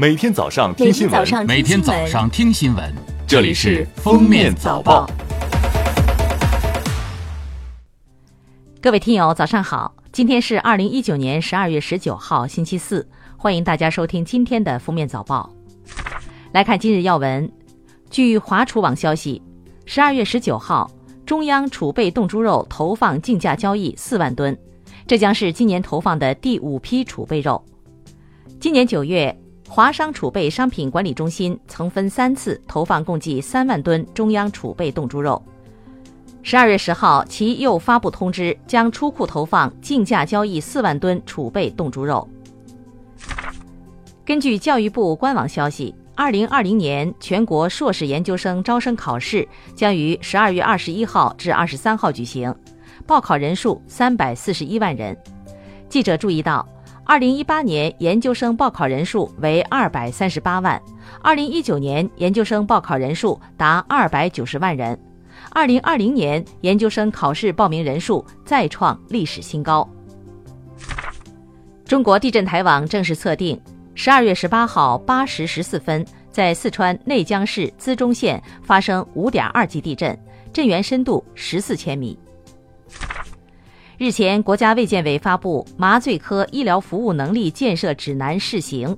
每天早上听新闻，每天早上听新闻，这里是《封面早报》。各位听友，早上好！今天是二零一九年十二月十九号，星期四，欢迎大家收听今天的《封面早报》。来看今日要闻，据华储网消息，十二月十九号，中央储备冻猪肉投放竞价交易四万吨，这将是今年投放的第五批储备肉。今年九月，华商储备商品管理中心曾分三次投放共计三万吨中央储备冻猪肉。十二月十号，其又发布通知，将出库投放竞价交易四万吨储备冻猪肉。根据教育部官网消息，二零二零年全国硕士研究生招生考试将于十二月二十一号至二十三号举行，报考人数三百四十一万人。记者注意到。二零一八年研究生报考人数为二百三十八万，二零一九年研究生报考人数达二百九十万人，二零二零年研究生考试报名人数再创历史新高。中国地震台网正式测定，十二月十八号八时十四分，在四川内江市资中县发生五点二级地震，震源深度十四千米。日前，国家卫健委发布《麻醉科医疗服务能力建设指南（试行）》。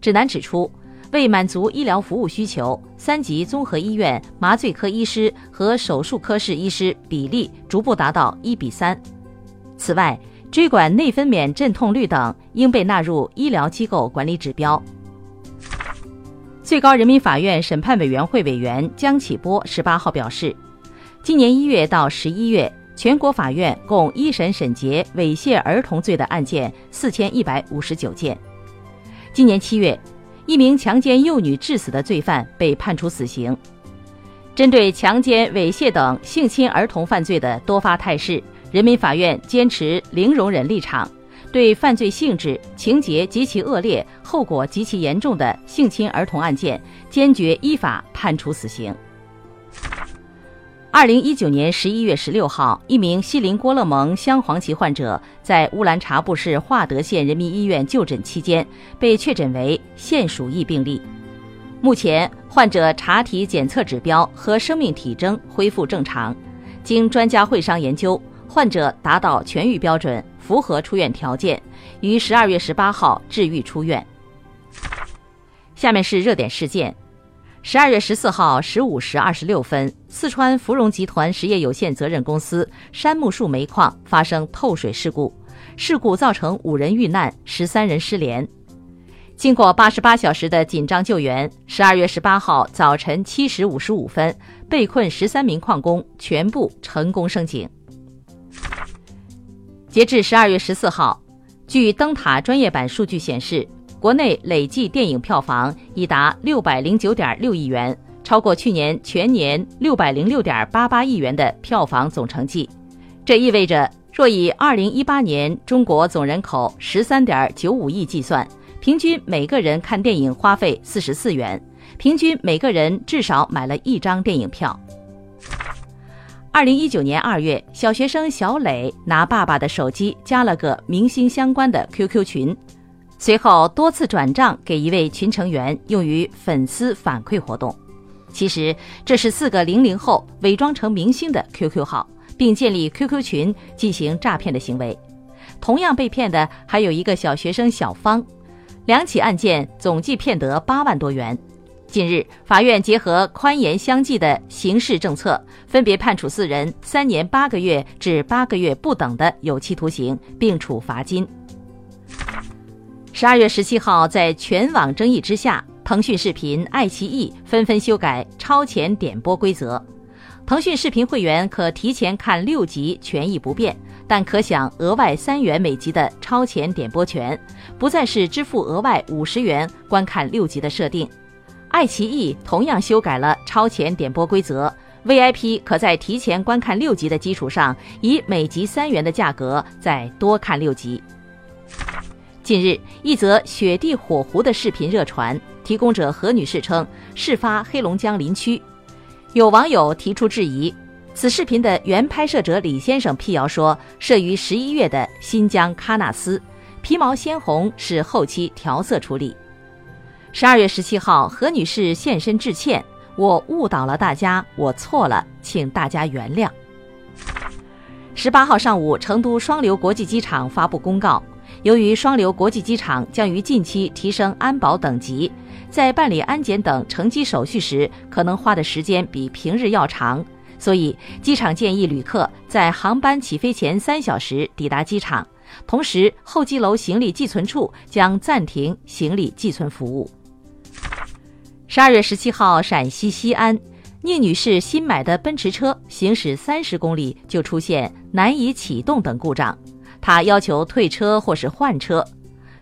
指南指出，为满足医疗服务需求，三级综合医院麻醉科医师和手术科室医师比例逐步达到一比三。此外，椎管内分娩阵痛率等应被纳入医疗机构管理指标。最高人民法院审判委员会委员江启波十八号表示，今年一月到十一月。全国法院共一审审结猥亵儿童罪的案件四千一百五十九件。今年七月，一名强奸幼女致死的罪犯被判处死刑。针对强奸、猥亵等性侵儿童犯罪的多发态势，人民法院坚持零容忍立场，对犯罪性质、情节极其恶劣、后果极其严重的性侵儿童案件，坚决依法判处死刑。二零一九年十一月十六号，一名西林郭勒盟镶黄旗患者在乌兰察布市化德县人民医院就诊期间，被确诊为县鼠疫病例。目前，患者查体检测指标和生命体征恢复正常。经专家会商研究，患者达到痊愈标准，符合出院条件，于十二月十八号治愈出院。下面是热点事件。十二月十四号十五时二十六分，四川芙蓉集团实业有限责任公司杉木树煤矿发生透水事故，事故造成五人遇难，十三人失联。经过八十八小时的紧张救援，十二月十八号早晨七时五十五分，被困十三名矿工全部成功升井。截至十二月十四号，据灯塔专业版数据显示。国内累计电影票房已达六百零九点六亿元，超过去年全年六百零六点八八亿元的票房总成绩。这意味着，若以二零一八年中国总人口十三点九五亿计算，平均每个人看电影花费四十四元，平均每个人至少买了一张电影票。二零一九年二月，小学生小磊拿爸爸的手机加了个明星相关的 QQ 群。随后多次转账给一位群成员，用于粉丝反馈活动。其实这是四个零零后伪装成明星的 QQ 号，并建立 QQ 群进行诈骗的行为。同样被骗的还有一个小学生小芳，两起案件总计骗得八万多元。近日，法院结合宽严相济的刑事政策，分别判处四人三年八个月至八个月不等的有期徒刑，并处罚金。十二月十七号，在全网争议之下，腾讯视频、爱奇艺纷纷修改超前点播规则。腾讯视频会员可提前看六集，权益不变，但可享额外三元每集的超前点播权，不再是支付额外五十元观看六集的设定。爱奇艺同样修改了超前点播规则，VIP 可在提前观看六集的基础上，以每集三元的价格再多看六集。近日，一则雪地火狐的视频热传，提供者何女士称，事发黑龙江林区。有网友提出质疑，此视频的原拍摄者李先生辟谣说，摄于十一月的新疆喀纳斯，皮毛鲜红是后期调色处理。十二月十七号，何女士现身致歉：“我误导了大家，我错了，请大家原谅。”十八号上午，成都双流国际机场发布公告，由于双流国际机场将于近期提升安保等级，在办理安检等乘机手续时，可能花的时间比平日要长，所以机场建议旅客在航班起飞前三小时抵达机场。同时，候机楼行李寄存处将暂停行李寄存服务。十二月十七号，陕西西安，聂女士新买的奔驰车行驶三十公里就出现难以启动等故障，他要求退车或是换车。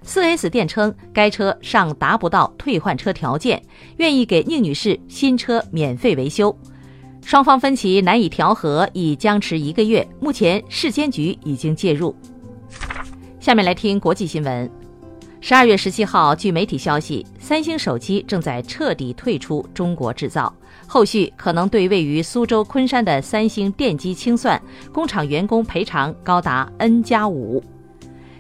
，4S 店称该车尚达不到退换车条件，愿意给宁女士新车免费维修。双方分歧难以调和，已僵持一个月，目前市监局已经介入。下面来听国际新闻。十二月十七号，据媒体消息，三星手机正在彻底退出中国制造，后续可能对位于苏州昆山的三星电机清算工厂员工赔偿高达 N 加五。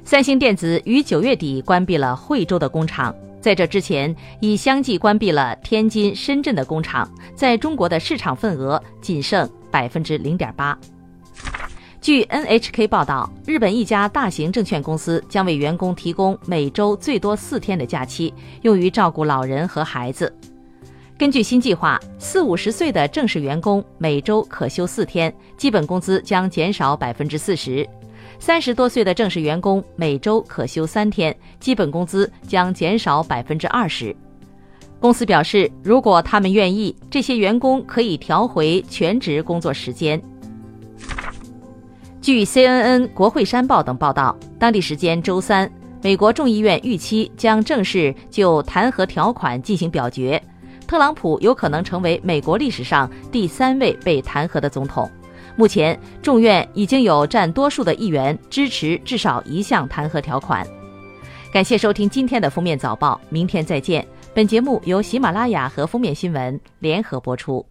三星电子于九月底关闭了惠州的工厂，在这之前已相继关闭了天津、深圳的工厂，在中国的市场份额仅剩百分之零点八。据 NHK 报道，日本一家大型证券公司将为员工提供每周最多四天的假期，用于照顾老人和孩子。根据新计划，四五十岁的正式员工每周可休四天，基本工资将减少百分之四十；三十多岁的正式员工每周可休三天，基本工资将减少百分之二十。公司表示，如果他们愿意，这些员工可以调回全职工作时间。据 CNN、国会山报等报道，当地时间周三，美国众议院预期将正式就弹劾条款进行表决。特朗普有可能成为美国历史上第三位被弹劾的总统。目前，众院已经有占多数的议员支持至少一项弹劾条款。感谢收听今天的封面早报，明天再见。本节目由喜马拉雅和封面新闻联合播出。